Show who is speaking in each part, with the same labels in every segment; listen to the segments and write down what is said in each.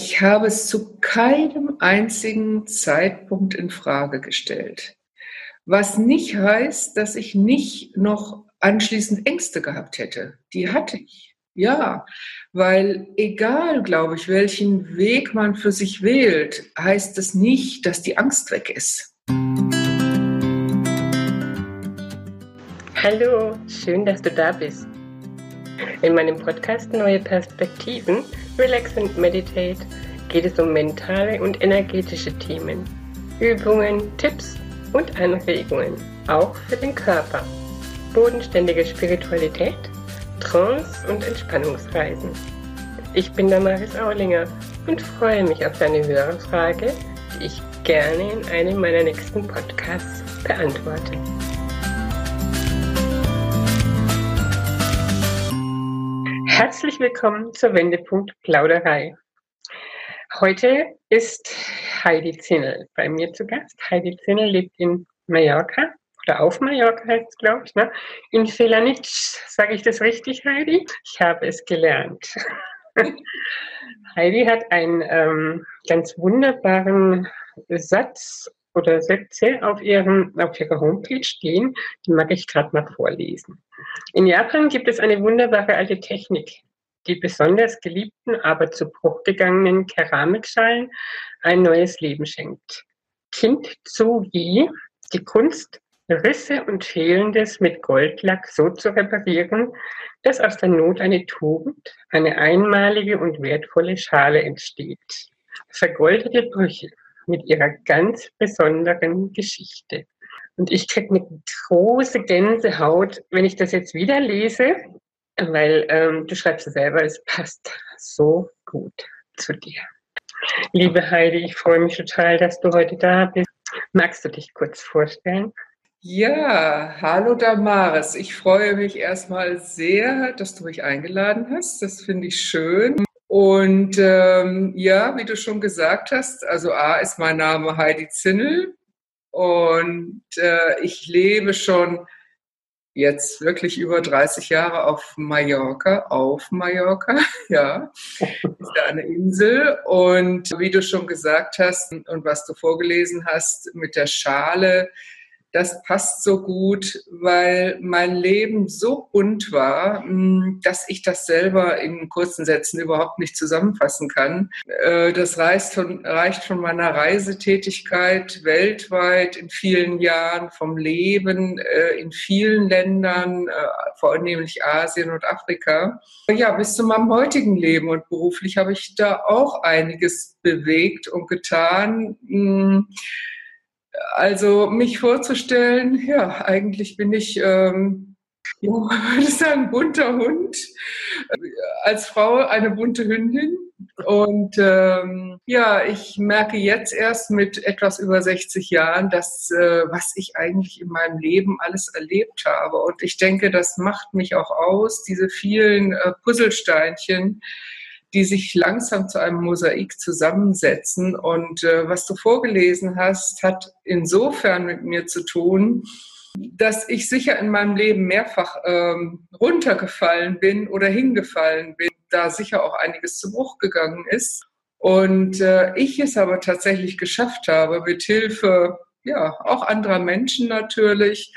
Speaker 1: Ich habe es zu keinem einzigen Zeitpunkt in Frage gestellt. Was nicht heißt, dass ich nicht noch anschließend Ängste gehabt hätte. Die hatte ich. Ja, weil egal, glaube ich, welchen Weg man für sich wählt, heißt das nicht, dass die Angst weg ist.
Speaker 2: Hallo, schön, dass du da bist. In meinem Podcast Neue Perspektiven, Relax and Meditate geht es um mentale und energetische Themen, Übungen, Tipps und Anregungen, auch für den Körper, bodenständige Spiritualität, Trance und Entspannungsreisen. Ich bin Damaris Aulinger und freue mich auf deine Hörerfrage, die ich gerne in einem meiner nächsten Podcasts beantworte. Herzlich willkommen zur Wendepunkt Plauderei. Heute ist Heidi Zinnel bei mir zu Gast. Heidi Zinnel lebt in Mallorca oder auf Mallorca heißt es, glaube ich. Ne? In Felanitsch, sage ich das richtig, Heidi? Ich habe es gelernt. Heidi hat einen ähm, ganz wunderbaren Satz oder Sätze auf, ihrem, auf ihrer Homepage stehen. Die mag ich gerade mal vorlesen. In Japan gibt es eine wunderbare alte Technik, die besonders geliebten, aber zu Bruch gegangenen Keramikschalen ein neues Leben schenkt. Kintsugi, die Kunst, Risse und Fehlendes mit Goldlack so zu reparieren, dass aus der Not eine Tugend, eine einmalige und wertvolle Schale entsteht. Vergoldete Brüche mit ihrer ganz besonderen Geschichte. Und ich kriege eine große Gänsehaut, wenn ich das jetzt wieder lese, weil ähm, du schreibst ja selber, es passt so gut zu dir. Liebe Heidi, ich freue mich total, dass du heute da bist. Magst du dich kurz vorstellen?
Speaker 1: Ja, hallo Damaris. Ich freue mich erstmal sehr, dass du mich eingeladen hast. Das finde ich schön. Und ähm, ja, wie du schon gesagt hast, also A ist mein Name Heidi Zinnel und äh, ich lebe schon jetzt wirklich über 30 Jahre auf Mallorca, auf Mallorca, ja, ist da eine Insel. Und wie du schon gesagt hast und was du vorgelesen hast mit der Schale, das passt so gut, weil mein Leben so bunt war, mm, dass ich das selber in kurzen Sätzen überhaupt nicht zusammenfassen kann. Äh, das reicht von, reicht von meiner Reisetätigkeit weltweit in vielen Jahren, vom Leben äh, in vielen Ländern, äh, vornehmlich Asien und Afrika, ja, bis zu meinem heutigen Leben. Und beruflich habe ich da auch einiges bewegt und getan mm, also mich vorzustellen, ja, eigentlich bin ich, ähm, ja, würde sagen, bunter Hund. Als Frau eine bunte Hündin. Und ähm, ja, ich merke jetzt erst mit etwas über 60 Jahren, dass äh, was ich eigentlich in meinem Leben alles erlebt habe. Und ich denke, das macht mich auch aus, diese vielen äh, Puzzlesteinchen, die sich langsam zu einem Mosaik zusammensetzen. Und äh, was du vorgelesen hast, hat insofern mit mir zu tun, dass ich sicher in meinem Leben mehrfach ähm, runtergefallen bin oder hingefallen bin, da sicher auch einiges zu Bruch gegangen ist. Und äh, ich es aber tatsächlich geschafft habe, mit Hilfe ja auch anderer Menschen natürlich,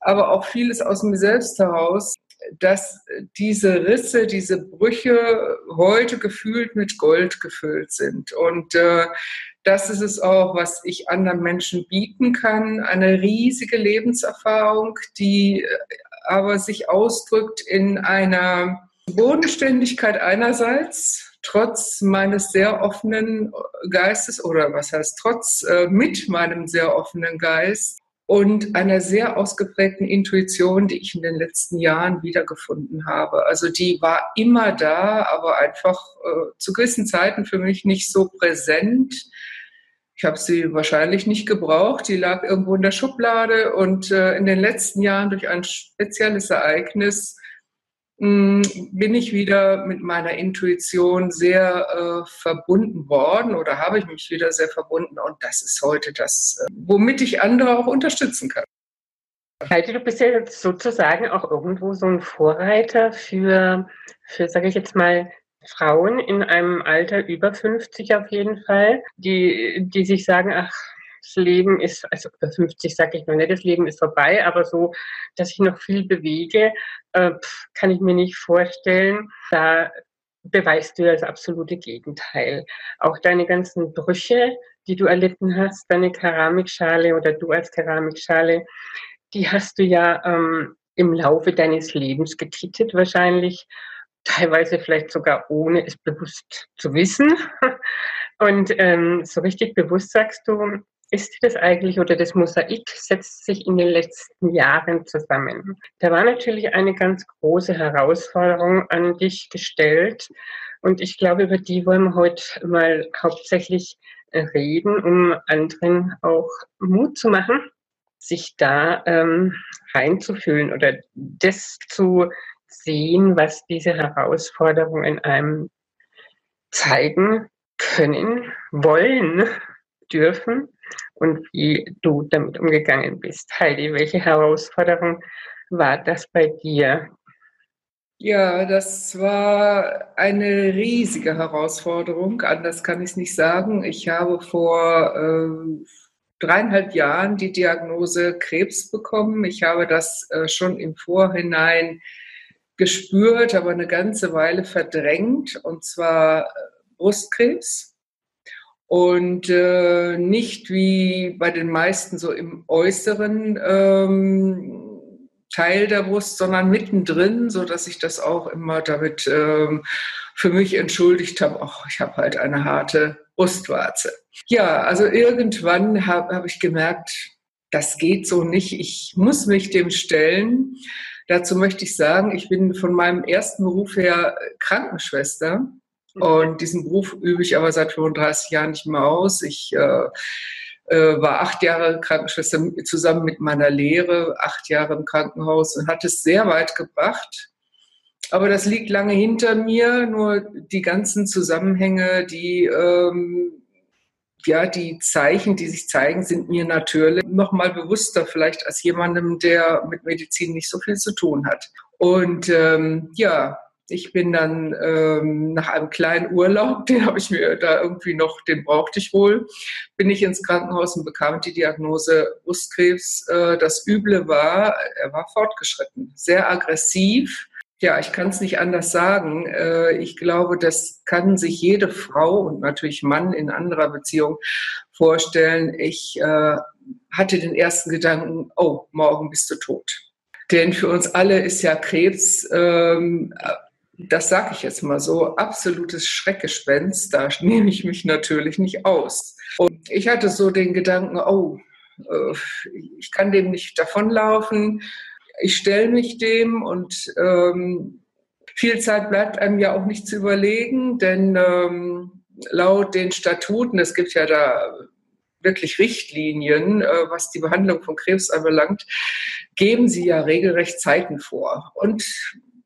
Speaker 1: aber auch vieles aus mir selbst heraus, dass diese Risse, diese Brüche heute gefühlt mit Gold gefüllt sind. Und äh, das ist es auch, was ich anderen Menschen bieten kann. Eine riesige Lebenserfahrung, die äh, aber sich ausdrückt in einer Bodenständigkeit einerseits, trotz meines sehr offenen Geistes oder was heißt trotz, äh, mit meinem sehr offenen Geist und einer sehr ausgeprägten Intuition, die ich in den letzten Jahren wiedergefunden habe. Also die war immer da, aber einfach äh, zu gewissen Zeiten für mich nicht so präsent. Ich habe sie wahrscheinlich nicht gebraucht. Die lag irgendwo in der Schublade und äh, in den letzten Jahren durch ein spezielles Ereignis bin ich wieder mit meiner Intuition sehr äh, verbunden worden oder habe ich mich wieder sehr verbunden und das ist heute das, äh, womit ich andere auch unterstützen kann.
Speaker 2: Heidi, du bist ja jetzt sozusagen auch irgendwo so ein Vorreiter für, für sage ich jetzt mal, Frauen in einem Alter über 50 auf jeden Fall, die, die sich sagen, ach, das Leben ist, also über 50 sage ich noch nicht, das Leben ist vorbei, aber so, dass ich noch viel bewege, äh, kann ich mir nicht vorstellen. Da beweist du das absolute Gegenteil. Auch deine ganzen Brüche, die du erlitten hast, deine Keramikschale oder du als Keramikschale, die hast du ja ähm, im Laufe deines Lebens getitelt wahrscheinlich teilweise vielleicht sogar ohne es bewusst zu wissen. Und ähm, so richtig bewusst sagst du, ist das eigentlich oder das Mosaik setzt sich in den letzten Jahren zusammen. Da war natürlich eine ganz große Herausforderung an dich gestellt und ich glaube, über die wollen wir heute mal hauptsächlich reden, um anderen auch Mut zu machen, sich da ähm, reinzufühlen oder das zu sehen, was diese Herausforderungen einem zeigen können, wollen, dürfen und wie du damit umgegangen bist. Heidi, welche Herausforderung war das bei dir?
Speaker 1: Ja, das war eine riesige Herausforderung. Anders kann ich es nicht sagen. Ich habe vor äh, dreieinhalb Jahren die Diagnose Krebs bekommen. Ich habe das äh, schon im Vorhinein gespürt, aber eine ganze Weile verdrängt, und zwar äh, Brustkrebs. Und äh, nicht wie bei den meisten so im äußeren ähm, Teil der Brust, sondern mittendrin, so dass ich das auch immer damit ähm, für mich entschuldigt habe. Ach, ich habe halt eine harte Brustwarze. Ja, also irgendwann habe hab ich gemerkt, das geht so nicht. Ich muss mich dem stellen. Dazu möchte ich sagen, ich bin von meinem ersten Beruf her Krankenschwester. Mhm. Und diesen Beruf übe ich aber seit 35 Jahren nicht mehr aus. Ich äh, äh, war acht Jahre Krankenschwester zusammen mit meiner Lehre, acht Jahre im Krankenhaus und hat es sehr weit gebracht. Aber das liegt lange hinter mir. Nur die ganzen Zusammenhänge, die ähm, ja, die Zeichen, die sich zeigen, sind mir natürlich noch mal bewusster vielleicht als jemandem, der mit Medizin nicht so viel zu tun hat. Und ähm, ja, ich bin dann ähm, nach einem kleinen Urlaub, den habe ich mir da irgendwie noch, den brauchte ich wohl, bin ich ins Krankenhaus und bekam die Diagnose Brustkrebs. Äh, das Üble war, er war fortgeschritten, sehr aggressiv ja, ich kann es nicht anders sagen. Äh, ich glaube, das kann sich jede Frau und natürlich Mann in anderer Beziehung vorstellen. Ich äh, hatte den ersten Gedanken, oh, morgen bist du tot. Denn für uns alle ist ja Krebs, ähm, das sage ich jetzt mal so, absolutes Schreckgespenst. Da nehme ich mich natürlich nicht aus. Und ich hatte so den Gedanken, oh, äh, ich kann dem nicht davonlaufen ich stelle mich dem und ähm, viel Zeit bleibt einem ja auch nicht zu überlegen, denn ähm, laut den Statuten, es gibt ja da wirklich Richtlinien, äh, was die Behandlung von Krebs anbelangt, geben sie ja regelrecht Zeiten vor. Und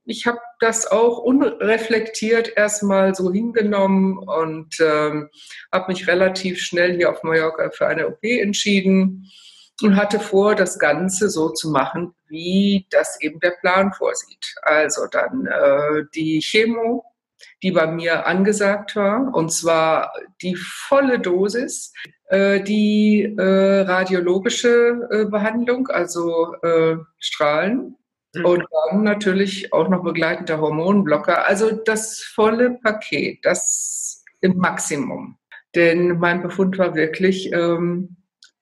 Speaker 1: ich habe das auch unreflektiert erstmal so hingenommen und ähm, habe mich relativ schnell hier auf Mallorca für eine OP entschieden und hatte vor, das Ganze so zu machen, wie das eben der Plan vorsieht. Also dann äh, die Chemo, die bei mir angesagt war, und zwar die volle Dosis, äh, die äh, radiologische äh, Behandlung, also äh, Strahlen. Mhm. Und dann natürlich auch noch begleitender Hormonblocker. Also das volle Paket, das im Maximum. Denn mein Befund war wirklich, ähm,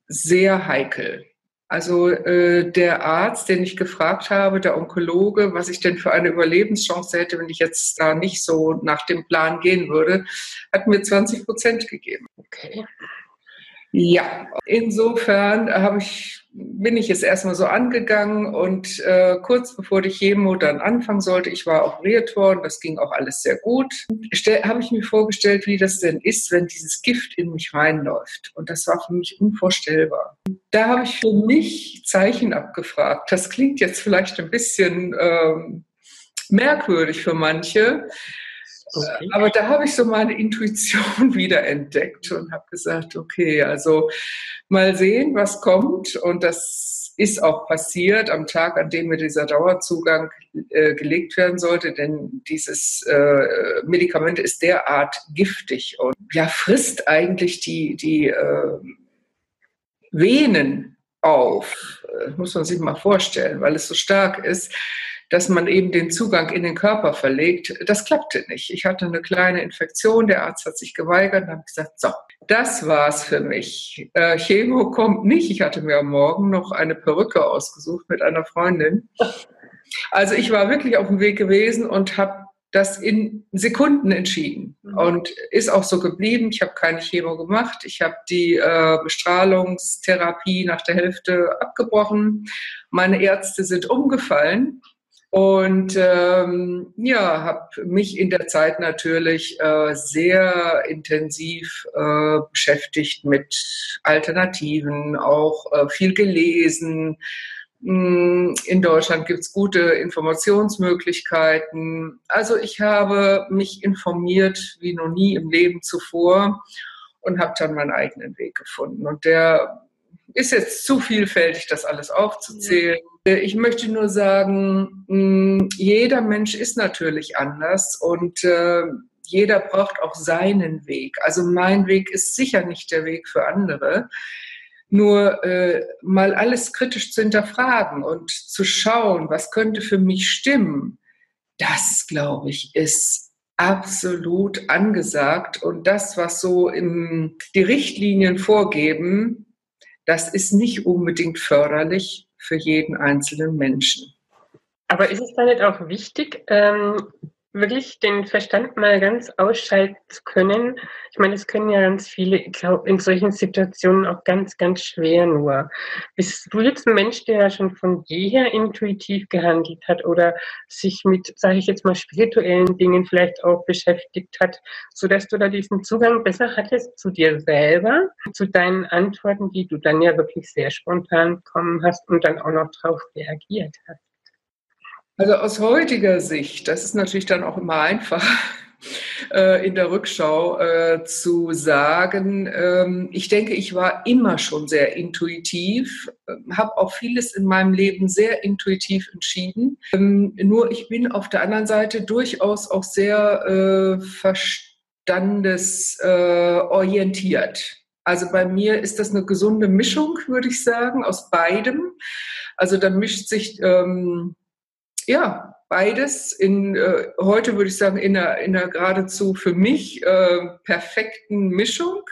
Speaker 1: sehr heikel. Also äh, der Arzt, den ich gefragt habe, der Onkologe, was ich denn für eine Überlebenschance hätte, wenn ich jetzt da nicht so nach dem Plan gehen würde, hat mir 20 Prozent gegeben. Okay. Ja, insofern ich bin ich es erstmal so angegangen und äh, kurz bevor die Chemo dann anfangen sollte, ich war operiert worden, das ging auch alles sehr gut, habe ich mir vorgestellt, wie das denn ist, wenn dieses Gift in mich reinläuft. Und das war für mich unvorstellbar. Da habe ich für mich Zeichen abgefragt. Das klingt jetzt vielleicht ein bisschen ähm, merkwürdig für manche. Okay. Aber da habe ich so meine Intuition wieder entdeckt und habe gesagt, okay, also mal sehen, was kommt. Und das ist auch passiert am Tag, an dem mir dieser Dauerzugang äh, gelegt werden sollte, denn dieses äh, Medikament ist derart giftig und ja, frisst eigentlich die, die äh, Venen auf. Das äh, muss man sich mal vorstellen, weil es so stark ist dass man eben den Zugang in den Körper verlegt. Das klappte nicht. Ich hatte eine kleine Infektion, der Arzt hat sich geweigert und habe gesagt, so, das war's für mich. Äh, Chemo kommt nicht. Ich hatte mir am Morgen noch eine Perücke ausgesucht mit einer Freundin. Also ich war wirklich auf dem Weg gewesen und habe das in Sekunden entschieden mhm. und ist auch so geblieben. Ich habe keine Chemo gemacht. Ich habe die äh, Bestrahlungstherapie nach der Hälfte abgebrochen. Meine Ärzte sind umgefallen und ähm, ja, habe mich in der Zeit natürlich äh, sehr intensiv äh, beschäftigt mit Alternativen, auch äh, viel gelesen. Hm, in Deutschland gibt es gute Informationsmöglichkeiten. Also ich habe mich informiert wie noch nie im Leben zuvor und habe dann meinen eigenen Weg gefunden. Und der ist jetzt zu vielfältig, das alles aufzuzählen. Ja ich möchte nur sagen, jeder Mensch ist natürlich anders und äh, jeder braucht auch seinen Weg. Also mein Weg ist sicher nicht der Weg für andere. Nur äh, mal alles kritisch zu hinterfragen und zu schauen, was könnte für mich stimmen, das, glaube ich, ist absolut angesagt. Und das, was so im, die Richtlinien vorgeben, das ist nicht unbedingt förderlich für jeden einzelnen Menschen.
Speaker 2: Aber ist es da nicht auch wichtig, ähm, wirklich den Verstand mal ganz ausschalten zu können. Ich meine, es können ja ganz viele, ich glaube, in solchen Situationen auch ganz, ganz schwer nur. Bist du jetzt ein Mensch, der ja schon von jeher intuitiv gehandelt hat oder sich mit, sage ich jetzt mal, spirituellen Dingen vielleicht auch beschäftigt hat, sodass du da diesen Zugang besser hattest zu dir selber, zu deinen Antworten, die du dann ja wirklich sehr spontan bekommen hast und dann auch noch darauf reagiert hast?
Speaker 1: Also aus heutiger Sicht, das ist natürlich dann auch immer einfach äh, in der Rückschau äh, zu sagen, ähm, ich denke, ich war immer schon sehr intuitiv, äh, habe auch vieles in meinem Leben sehr intuitiv entschieden. Ähm, nur ich bin auf der anderen Seite durchaus auch sehr äh, verstandesorientiert. Also bei mir ist das eine gesunde Mischung, würde ich sagen, aus beidem. Also da mischt sich ähm, ja, beides in äh, heute würde ich sagen in einer, in einer geradezu für mich äh, perfekten Mischung.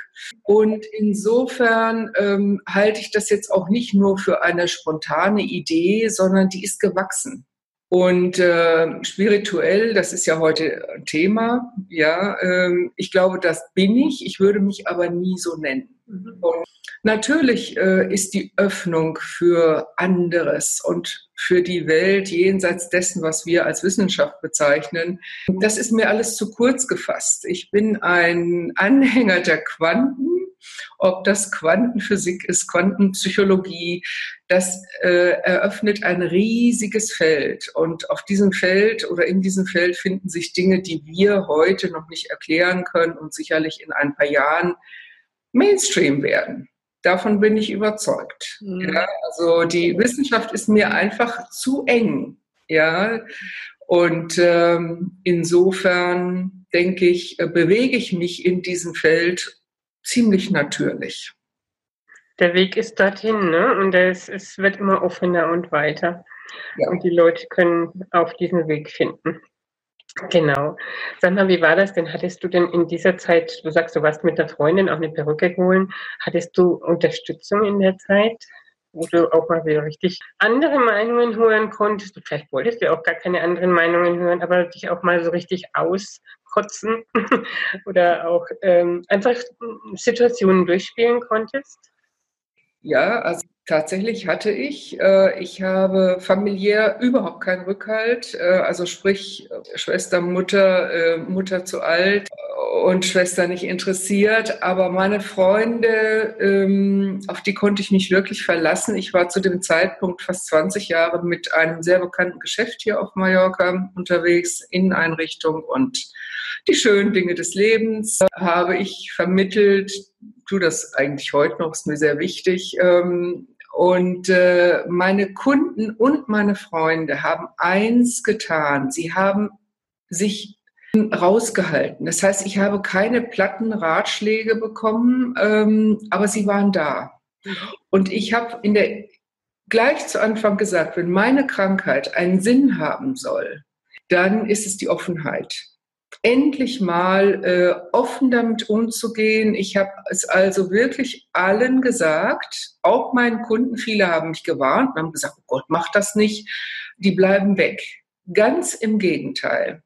Speaker 1: Und insofern ähm, halte ich das jetzt auch nicht nur für eine spontane Idee, sondern die ist gewachsen. Und äh, spirituell, das ist ja heute ein Thema, ja, ähm, ich glaube, das bin ich. Ich würde mich aber nie so nennen. Mhm. Und natürlich äh, ist die Öffnung für anderes und für die Welt jenseits dessen, was wir als Wissenschaft bezeichnen. Das ist mir alles zu kurz gefasst. Ich bin ein Anhänger der Quanten ob das Quantenphysik ist, Quantenpsychologie, das äh, eröffnet ein riesiges Feld. Und auf diesem Feld oder in diesem Feld finden sich Dinge, die wir heute noch nicht erklären können und sicherlich in ein paar Jahren Mainstream werden. Davon bin ich überzeugt. Mhm. Ja, also die Wissenschaft ist mir einfach zu eng. Ja, und ähm, insofern denke ich, äh, bewege ich mich in diesem Feld ziemlich natürlich.
Speaker 2: Der Weg ist dorthin, ne? Und es, es wird immer offener und weiter. Ja. Und die Leute können auf diesen Weg finden. Genau. Sag mal, wie war das denn? Hattest du denn in dieser Zeit, du sagst, du warst mit der Freundin auch eine Perücke holen, hattest du Unterstützung in der Zeit? wo du auch mal wieder richtig andere Meinungen hören konntest. Vielleicht wolltest du auch gar keine anderen Meinungen hören, aber dich auch mal so richtig auskotzen oder auch ähm, einfach Situationen durchspielen konntest?
Speaker 1: Ja, also tatsächlich hatte ich. Äh, ich habe familiär überhaupt keinen Rückhalt. Äh, also sprich Schwester, Mutter, äh, Mutter zu alt und Schwester nicht interessiert. Aber meine Freunde, ähm, auf die konnte ich mich wirklich verlassen. Ich war zu dem Zeitpunkt fast 20 Jahre mit einem sehr bekannten Geschäft hier auf Mallorca unterwegs, Inneneinrichtung und die schönen Dinge des Lebens habe ich vermittelt. Tu das eigentlich heute noch, ist mir sehr wichtig. Ähm, und äh, meine Kunden und meine Freunde haben eins getan. Sie haben sich rausgehalten. Das heißt, ich habe keine platten Ratschläge bekommen, ähm, aber sie waren da. Und ich habe in der gleich zu Anfang gesagt, wenn meine Krankheit einen Sinn haben soll, dann ist es die Offenheit. Endlich mal äh, offen damit umzugehen. Ich habe es also wirklich allen gesagt, auch meinen Kunden. Viele haben mich gewarnt und haben gesagt, oh Gott, mach das nicht. Die bleiben weg. Ganz im Gegenteil.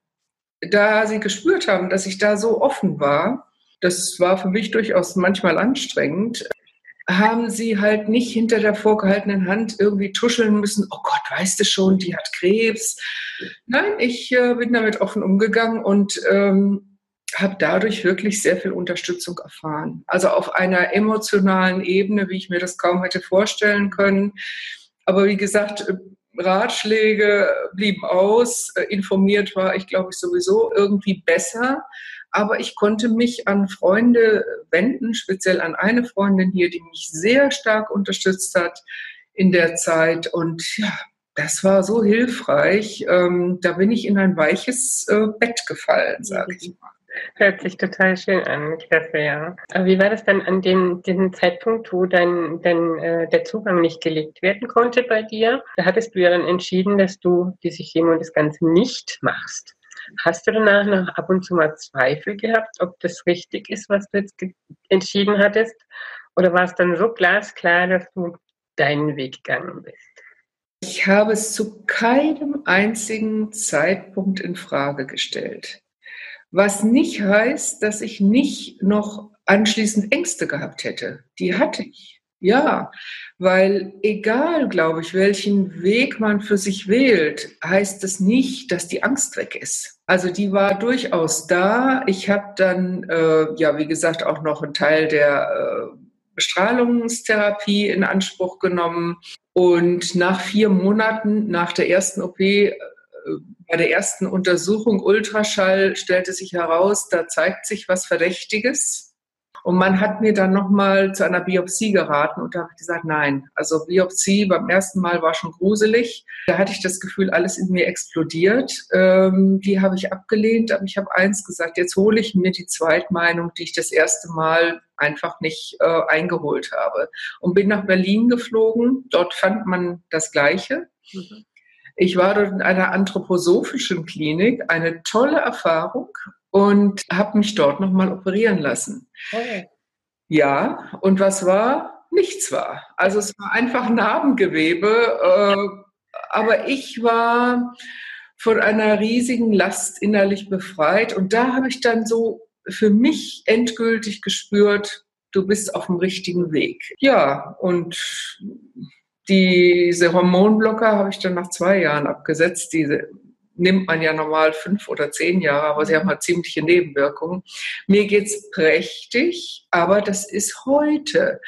Speaker 1: Da sie gespürt haben, dass ich da so offen war, das war für mich durchaus manchmal anstrengend, haben sie halt nicht hinter der vorgehaltenen Hand irgendwie tuscheln müssen, oh Gott, weißt du schon, die hat Krebs. Nein, ich äh, bin damit offen umgegangen und ähm, habe dadurch wirklich sehr viel Unterstützung erfahren. Also auf einer emotionalen Ebene, wie ich mir das kaum hätte vorstellen können. Aber wie gesagt, Ratschläge blieben aus, äh, informiert war ich, glaube ich, sowieso irgendwie besser. Aber ich konnte mich an Freunde wenden, speziell an eine Freundin hier, die mich sehr stark unterstützt hat in der Zeit. Und ja, das war so hilfreich. Ähm, da bin ich in ein weiches äh, Bett gefallen, sage ich mal.
Speaker 2: Hört sich total schön an, klasse, ja. Aber wie war das dann an dem, dem Zeitpunkt, wo dann, dann äh, der Zugang nicht gelegt werden konnte bei dir? Da hattest du ja dann entschieden, dass du diese Chemo und das Ganze nicht machst. Hast du danach noch ab und zu mal Zweifel gehabt, ob das richtig ist, was du jetzt entschieden hattest? Oder war es dann so glasklar, dass du deinen Weg gegangen bist?
Speaker 1: Ich habe es zu keinem einzigen Zeitpunkt in Frage gestellt. Was nicht heißt, dass ich nicht noch anschließend Ängste gehabt hätte. Die hatte ich. Ja, weil egal, glaube ich, welchen Weg man für sich wählt, heißt es nicht, dass die Angst weg ist. Also die war durchaus da. Ich habe dann, äh, ja, wie gesagt, auch noch einen Teil der äh, Bestrahlungstherapie in Anspruch genommen. Und nach vier Monaten nach der ersten OP, äh, bei der ersten Untersuchung Ultraschall, stellte sich heraus, da zeigt sich was Verdächtiges und man hat mir dann nochmal zu einer Biopsie geraten und da habe ich gesagt, nein. Also Biopsie beim ersten Mal war schon gruselig. Da hatte ich das Gefühl, alles in mir explodiert. Ähm, die habe ich abgelehnt, aber ich habe eins gesagt, jetzt hole ich mir die Zweitmeinung, die ich das erste Mal einfach nicht äh, eingeholt habe. Und bin nach Berlin geflogen. Dort fand man das Gleiche. Mhm. Ich war dort in einer anthroposophischen Klinik, eine tolle Erfahrung und habe mich dort nochmal operieren lassen. Okay. Ja, und was war? Nichts war. Also es war einfach Narbengewebe, äh, aber ich war von einer riesigen Last innerlich befreit und da habe ich dann so für mich endgültig gespürt, du bist auf dem richtigen Weg. Ja, und diese Hormonblocker habe ich dann nach zwei Jahren abgesetzt. Diese nimmt man ja normal fünf oder zehn Jahre, aber sie haben halt ziemliche Nebenwirkungen. Mir geht's prächtig, aber das ist heute.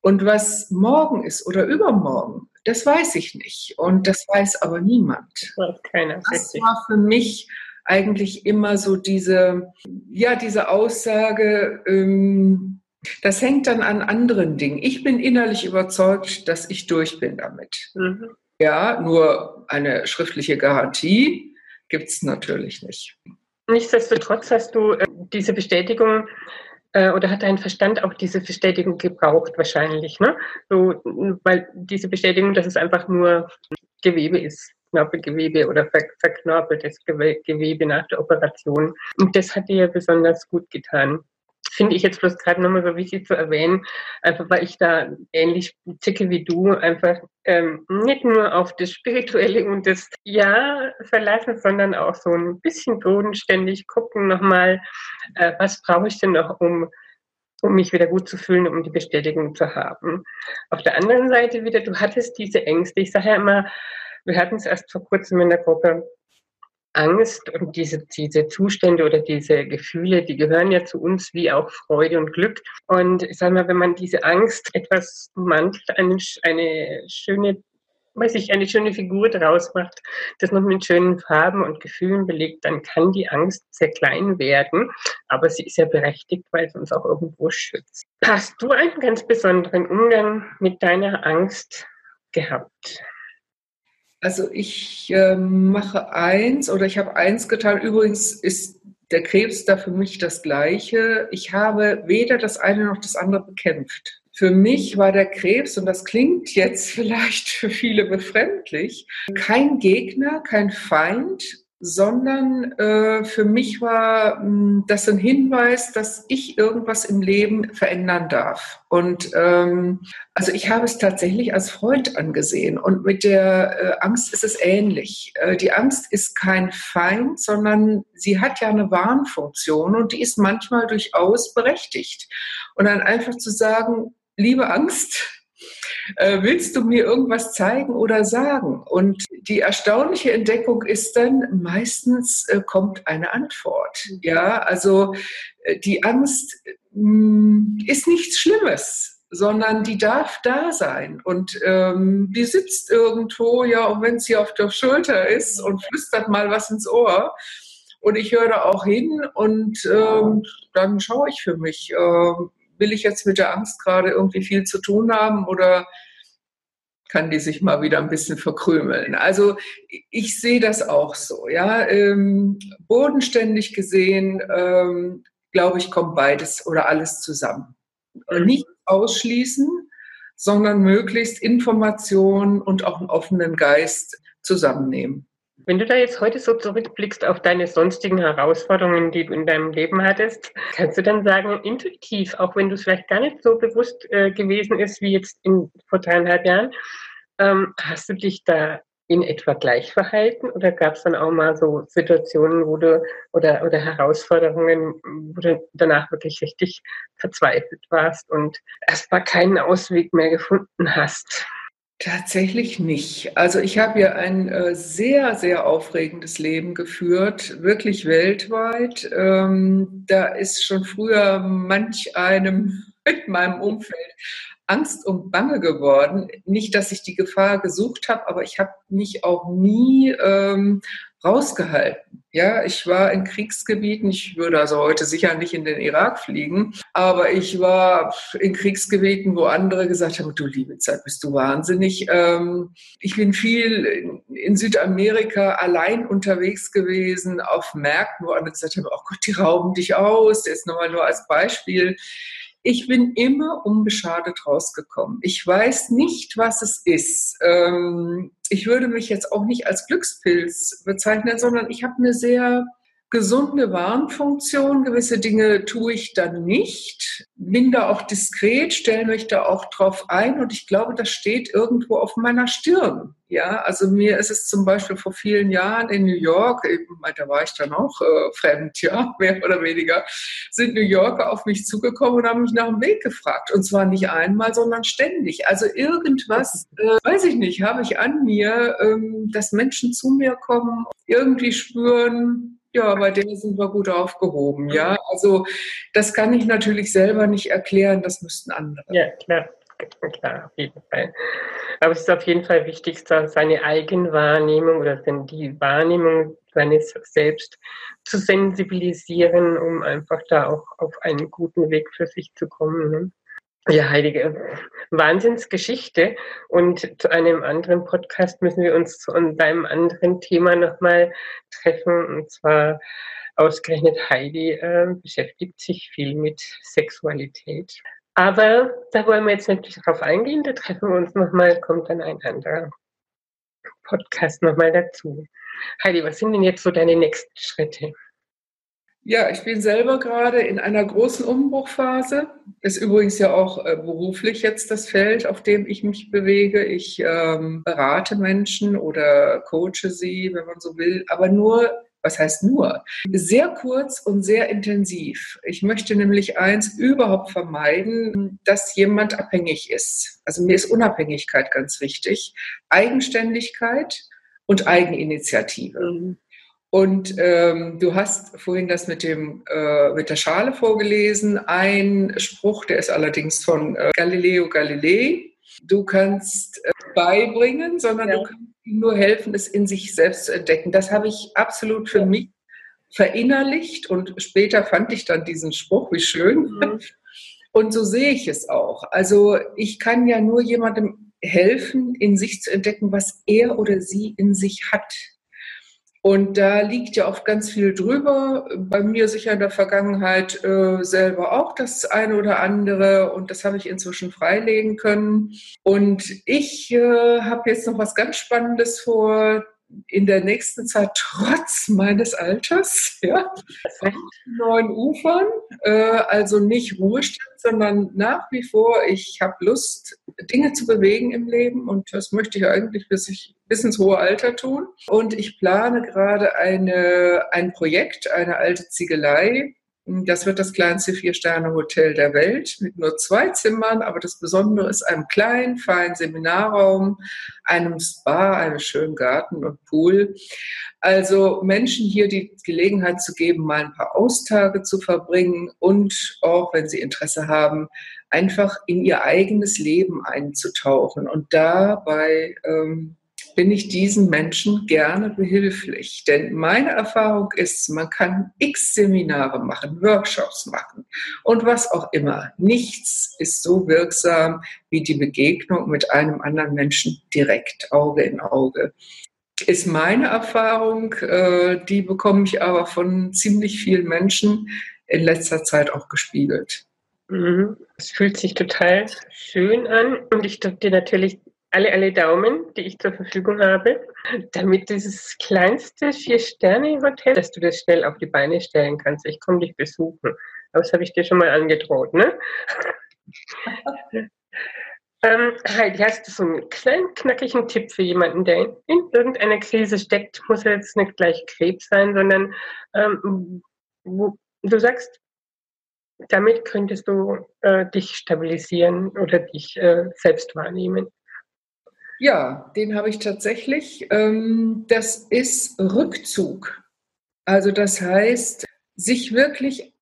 Speaker 1: Und was morgen ist oder übermorgen, das weiß ich nicht. Und das weiß aber niemand. Das, keiner, das war für mich eigentlich immer so diese, ja, diese Aussage, ähm, das hängt dann an anderen Dingen. Ich bin innerlich überzeugt, dass ich durch bin damit. Mhm. Ja, nur eine schriftliche Garantie gibt es natürlich nicht.
Speaker 2: Nichtsdestotrotz hast du äh, diese Bestätigung äh, oder hat dein Verstand auch diese Bestätigung gebraucht wahrscheinlich, ne? So, weil diese Bestätigung, dass es einfach nur Gewebe ist, Knorpelgewebe oder ver verknorpeltes Gewebe nach der Operation. Und das hat dir besonders gut getan finde ich jetzt bloß gerade nochmal so wichtig zu erwähnen, einfach weil ich da ähnlich ticke wie du, einfach ähm, nicht nur auf das Spirituelle und das Ja verlassen, sondern auch so ein bisschen bodenständig gucken nochmal, äh, was brauche ich denn noch, um um mich wieder gut zu fühlen, um die Bestätigung zu haben. Auf der anderen Seite wieder, du hattest diese Ängste. Ich sage ja immer, wir hatten es erst vor kurzem in der Gruppe, Angst und diese, diese Zustände oder diese Gefühle, die gehören ja zu uns wie auch Freude und Glück. Und ich sage mal, wenn man diese Angst etwas mantelt, eine, eine schöne weil sich eine schöne Figur daraus macht, das noch mit schönen Farben und Gefühlen belegt, dann kann die Angst sehr klein werden, aber sie ist ja berechtigt, weil sie uns auch irgendwo schützt. Hast du einen ganz besonderen Umgang mit deiner Angst gehabt?
Speaker 1: Also ich äh, mache eins oder ich habe eins getan. Übrigens ist der Krebs da für mich das gleiche. Ich habe weder das eine noch das andere bekämpft. Für mich war der Krebs, und das klingt jetzt vielleicht für viele befremdlich, kein Gegner, kein Feind, sondern äh, für mich war mh, hm, das ein Hinweis, dass ich irgendwas im Leben verändern darf. Und ähm, also ich habe es tatsächlich als Freund angesehen. Und mit der äh, Angst ist es ähnlich. Äh, die Angst ist kein Feind, sondern sie hat ja eine Warnfunktion und die ist manchmal durchaus berechtigt. Und dann einfach zu sagen, liebe Angst, äh, willst du mir irgendwas zeigen oder sagen? Und die erstaunliche Entdeckung ist dann, meistens äh, kommt eine Antwort. Ja, also äh, die Angst mh, ist nichts Schlimmes sondern die darf da sein und ähm, die sitzt irgendwo, ja, auch wenn sie auf der Schulter ist und flüstert mal was ins Ohr. Und ich höre auch hin und ähm, dann schaue ich für mich, ähm, will ich jetzt mit der Angst gerade irgendwie viel zu tun haben oder kann die sich mal wieder ein bisschen verkrümeln. Also ich sehe das auch so. Ja, ähm, bodenständig gesehen, ähm, glaube ich, kommt beides oder alles zusammen. Mhm. Nicht ausschließen, sondern möglichst Informationen und auch einen offenen Geist zusammennehmen.
Speaker 2: Wenn du da jetzt heute so zurückblickst auf deine sonstigen Herausforderungen, die du in deinem Leben hattest, kannst du dann sagen, intuitiv, auch wenn du es vielleicht gar nicht so bewusst äh, gewesen ist wie jetzt in, vor dreieinhalb Jahren, ähm, hast du dich da in etwa gleich verhalten oder gab es dann auch mal so Situationen, wo du oder, oder Herausforderungen, wo du danach wirklich richtig verzweifelt warst und erstmal keinen Ausweg mehr gefunden hast?
Speaker 1: Tatsächlich nicht. Also ich habe ja ein äh, sehr, sehr aufregendes Leben geführt, wirklich weltweit. Ähm, da ist schon früher manch einem in meinem Umfeld Angst und Bange geworden. Nicht, dass ich die Gefahr gesucht habe, aber ich habe mich auch nie ähm, rausgehalten. Ja, ich war in Kriegsgebieten. Ich würde also heute sicher nicht in den Irak fliegen, aber ich war in Kriegsgebieten, wo andere gesagt haben, du liebe Zeit, bist du wahnsinnig. Ähm, ich bin viel in Südamerika allein unterwegs gewesen, auf Märkten, wo andere gesagt haben, oh Gott, die rauben dich aus. Jetzt nochmal nur als Beispiel. Ich bin immer unbeschadet rausgekommen. Ich weiß nicht, was es ist. Ähm, ich würde mich jetzt auch nicht als Glückspilz bezeichnen, sondern ich habe eine sehr gesunde Warnfunktion. Gewisse Dinge tue ich dann nicht. Bin da auch diskret, stelle mich da auch drauf ein und ich glaube, das steht irgendwo auf meiner Stirn. Ja, also mir ist es zum Beispiel vor vielen Jahren in New York, da war ich dann auch äh, fremd, ja, mehr oder weniger, sind New Yorker auf mich zugekommen und haben mich nach dem Weg gefragt. Und zwar nicht einmal, sondern ständig. Also irgendwas, äh, weiß ich nicht, habe ich an mir, ähm, dass Menschen zu mir kommen, irgendwie spüren, ja, bei denen sind wir gut aufgehoben. Ja, also das kann ich natürlich selber nicht erklären, das müssten andere.
Speaker 2: Ja, klar. Klar, auf jeden Fall. Aber es ist auf jeden Fall wichtig, seine Eigenwahrnehmung oder die Wahrnehmung seines Selbst zu sensibilisieren, um einfach da auch auf einen guten Weg für sich zu kommen. Ne? Ja, heilige Wahnsinnsgeschichte. Und zu einem anderen Podcast müssen wir uns zu einem anderen Thema nochmal treffen. Und zwar ausgerechnet Heidi äh, beschäftigt sich viel mit Sexualität. Aber da wollen wir jetzt nicht drauf eingehen. Da treffen wir uns nochmal, kommt dann ein anderer Podcast nochmal dazu. Heidi, was sind denn jetzt so deine nächsten Schritte?
Speaker 1: Ja, ich bin selber gerade in einer großen Umbruchphase. Ist übrigens ja auch äh, beruflich jetzt das Feld, auf dem ich mich bewege. Ich ähm, berate Menschen oder coache sie, wenn man so will, aber nur, was heißt nur? Sehr kurz und sehr intensiv. Ich möchte nämlich eins überhaupt vermeiden, dass jemand abhängig ist. Also mir ist Unabhängigkeit ganz wichtig, Eigenständigkeit und Eigeninitiative. Mhm. Und ähm, du hast vorhin das mit, dem, äh, mit der Schale vorgelesen. Ein Spruch, der ist allerdings von äh, Galileo Galilei. Du kannst äh, beibringen, sondern ja. du kannst ihm nur helfen, es in sich selbst zu entdecken. Das habe ich absolut für ja. mich verinnerlicht und später fand ich dann diesen Spruch, wie schön. Mhm. Und so sehe ich es auch. Also ich kann ja nur jemandem helfen, in sich zu entdecken, was er oder sie in sich hat. Und da liegt ja oft ganz viel drüber. Bei mir sicher in der Vergangenheit äh, selber auch das eine oder andere. Und das habe ich inzwischen freilegen können. Und ich äh, habe jetzt noch was ganz Spannendes vor in der nächsten Zeit trotz meines Alters, ja, neuen Ufern, äh, also nicht Ruhestand, sondern nach wie vor, ich habe Lust, Dinge zu bewegen im Leben und das möchte ich eigentlich bis, ich, bis ins hohe Alter tun. Und ich plane gerade eine, ein Projekt, eine alte Ziegelei, das wird das kleinste Vier-Sterne-Hotel der Welt mit nur zwei Zimmern, aber das Besondere ist einem kleinen, feinen Seminarraum, einem Spa, einem schönen Garten und Pool. Also Menschen hier die Gelegenheit zu geben, mal ein paar Austage zu verbringen und auch, wenn sie Interesse haben, einfach in ihr eigenes Leben einzutauchen und dabei ähm, bin ich diesen Menschen gerne behilflich. Denn meine Erfahrung ist, man kann x Seminare machen, Workshops machen und was auch immer. Nichts ist so wirksam wie die Begegnung mit einem anderen Menschen direkt, Auge in Auge. Ist meine Erfahrung, äh, die bekomme ich aber von ziemlich vielen Menschen in letzter Zeit auch gespiegelt.
Speaker 2: Mhm. Es fühlt sich total schön an und ich drücke dir natürlich alle, alle Daumen, die ich zur Verfügung habe, damit dieses kleinste Vier-Sterne-Hotel, dass du das schnell auf die Beine stellen kannst. Ich komme dich besuchen. Aber das habe ich dir schon mal angedroht, ne? ähm, Heidi, hast du so einen kleinen, knackigen Tipp für jemanden, der in irgendeiner Krise steckt? Muss ja jetzt nicht gleich Krebs sein, sondern ähm, wo, du sagst, damit könntest du äh, dich stabilisieren oder dich äh, selbst wahrnehmen.
Speaker 1: Ja, den habe ich tatsächlich. Ähm, das ist Rückzug. Also das heißt, sich wirklich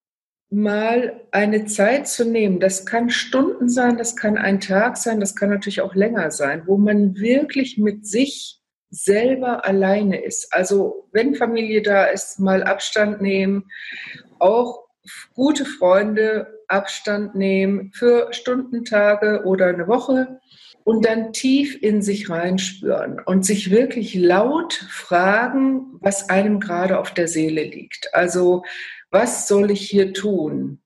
Speaker 1: mal eine Zeit zu nehmen. Das kann Stunden sein, das kann ein Tag sein, das kann natürlich auch länger sein, wo man wirklich mit sich selber alleine ist. Also wenn Familie da ist, mal Abstand nehmen, auch gute Freunde Abstand nehmen für Stunden, Tage oder eine Woche und dann tief in sich reinspüren und sich wirklich laut fragen, was einem gerade auf der Seele liegt. Also, was soll ich hier tun?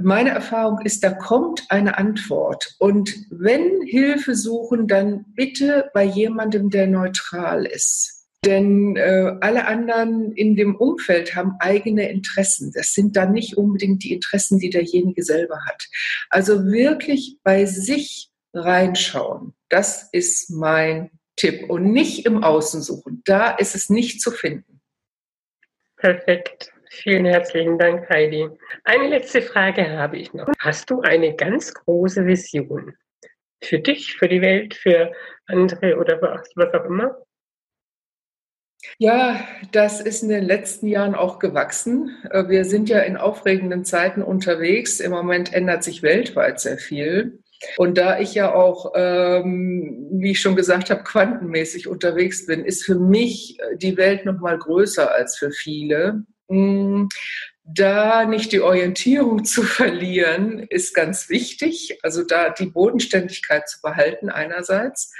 Speaker 1: Meine Erfahrung ist, da kommt eine Antwort. Und wenn Hilfe suchen, dann bitte bei jemandem, der neutral ist. Denn äh, alle anderen in dem Umfeld haben eigene Interessen. Das sind dann nicht unbedingt die Interessen, die derjenige selber hat. Also wirklich bei sich reinschauen. Das ist mein Tipp. Und nicht im Außen suchen. Da ist es nicht zu finden.
Speaker 2: Perfekt. Vielen herzlichen Dank, Heidi. Eine letzte Frage habe ich noch. Hast du eine ganz große Vision für dich, für die Welt, für andere oder was auch immer?
Speaker 1: Ja, das ist in den letzten Jahren auch gewachsen. Wir sind ja in aufregenden Zeiten unterwegs. Im Moment ändert sich weltweit sehr viel. Und da ich ja auch, ähm, wie ich schon gesagt habe, quantenmäßig unterwegs bin, ist für mich äh, die Welt noch mal größer als für viele. Mm, da nicht die Orientierung zu verlieren, ist ganz wichtig. Also da die Bodenständigkeit zu behalten einerseits.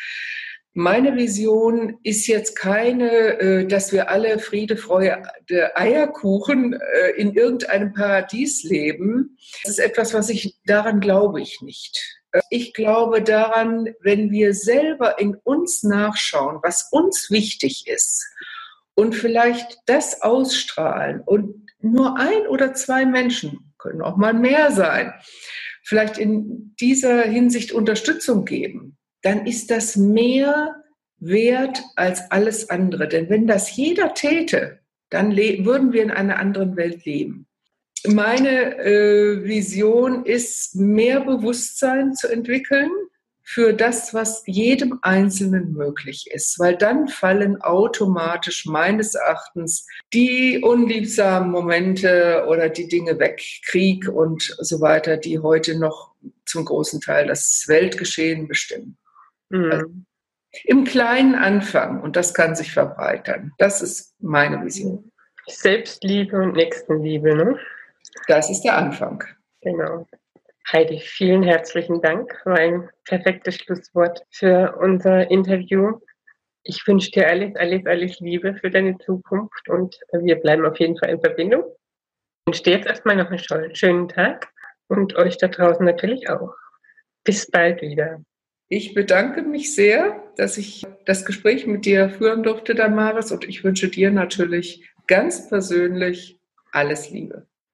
Speaker 1: Meine Vision ist jetzt keine, äh, dass wir alle Friede, Freude, Eierkuchen äh, in irgendeinem Paradies leben. Das ist etwas, was ich, daran glaube ich nicht. Ich glaube daran, wenn wir selber in uns nachschauen, was uns wichtig ist und vielleicht das ausstrahlen und nur ein oder zwei Menschen, können auch mal mehr sein, vielleicht in dieser Hinsicht Unterstützung geben, dann ist das mehr wert als alles andere. Denn wenn das jeder täte, dann würden wir in einer anderen Welt leben meine äh, Vision ist, mehr Bewusstsein zu entwickeln für das, was jedem Einzelnen möglich ist, weil dann fallen automatisch meines Erachtens die unliebsamen Momente oder die Dinge weg, Krieg und so weiter, die heute noch zum großen Teil das Weltgeschehen bestimmen. Mhm. Also Im kleinen Anfang und das kann sich verbreitern. Das ist meine Vision.
Speaker 2: Selbstliebe und Nächstenliebe, ne?
Speaker 1: Das ist der Anfang.
Speaker 2: Genau. Heidi, vielen herzlichen Dank. War ein perfektes Schlusswort für unser Interview. Ich wünsche dir alles, alles, alles Liebe für deine Zukunft und wir bleiben auf jeden Fall in Verbindung. Ich wünsche dir jetzt erstmal noch einen schönen Tag und euch da draußen natürlich auch. Bis bald wieder.
Speaker 1: Ich bedanke mich sehr, dass ich das Gespräch mit dir führen durfte, Damaris, und ich wünsche dir natürlich ganz persönlich alles Liebe.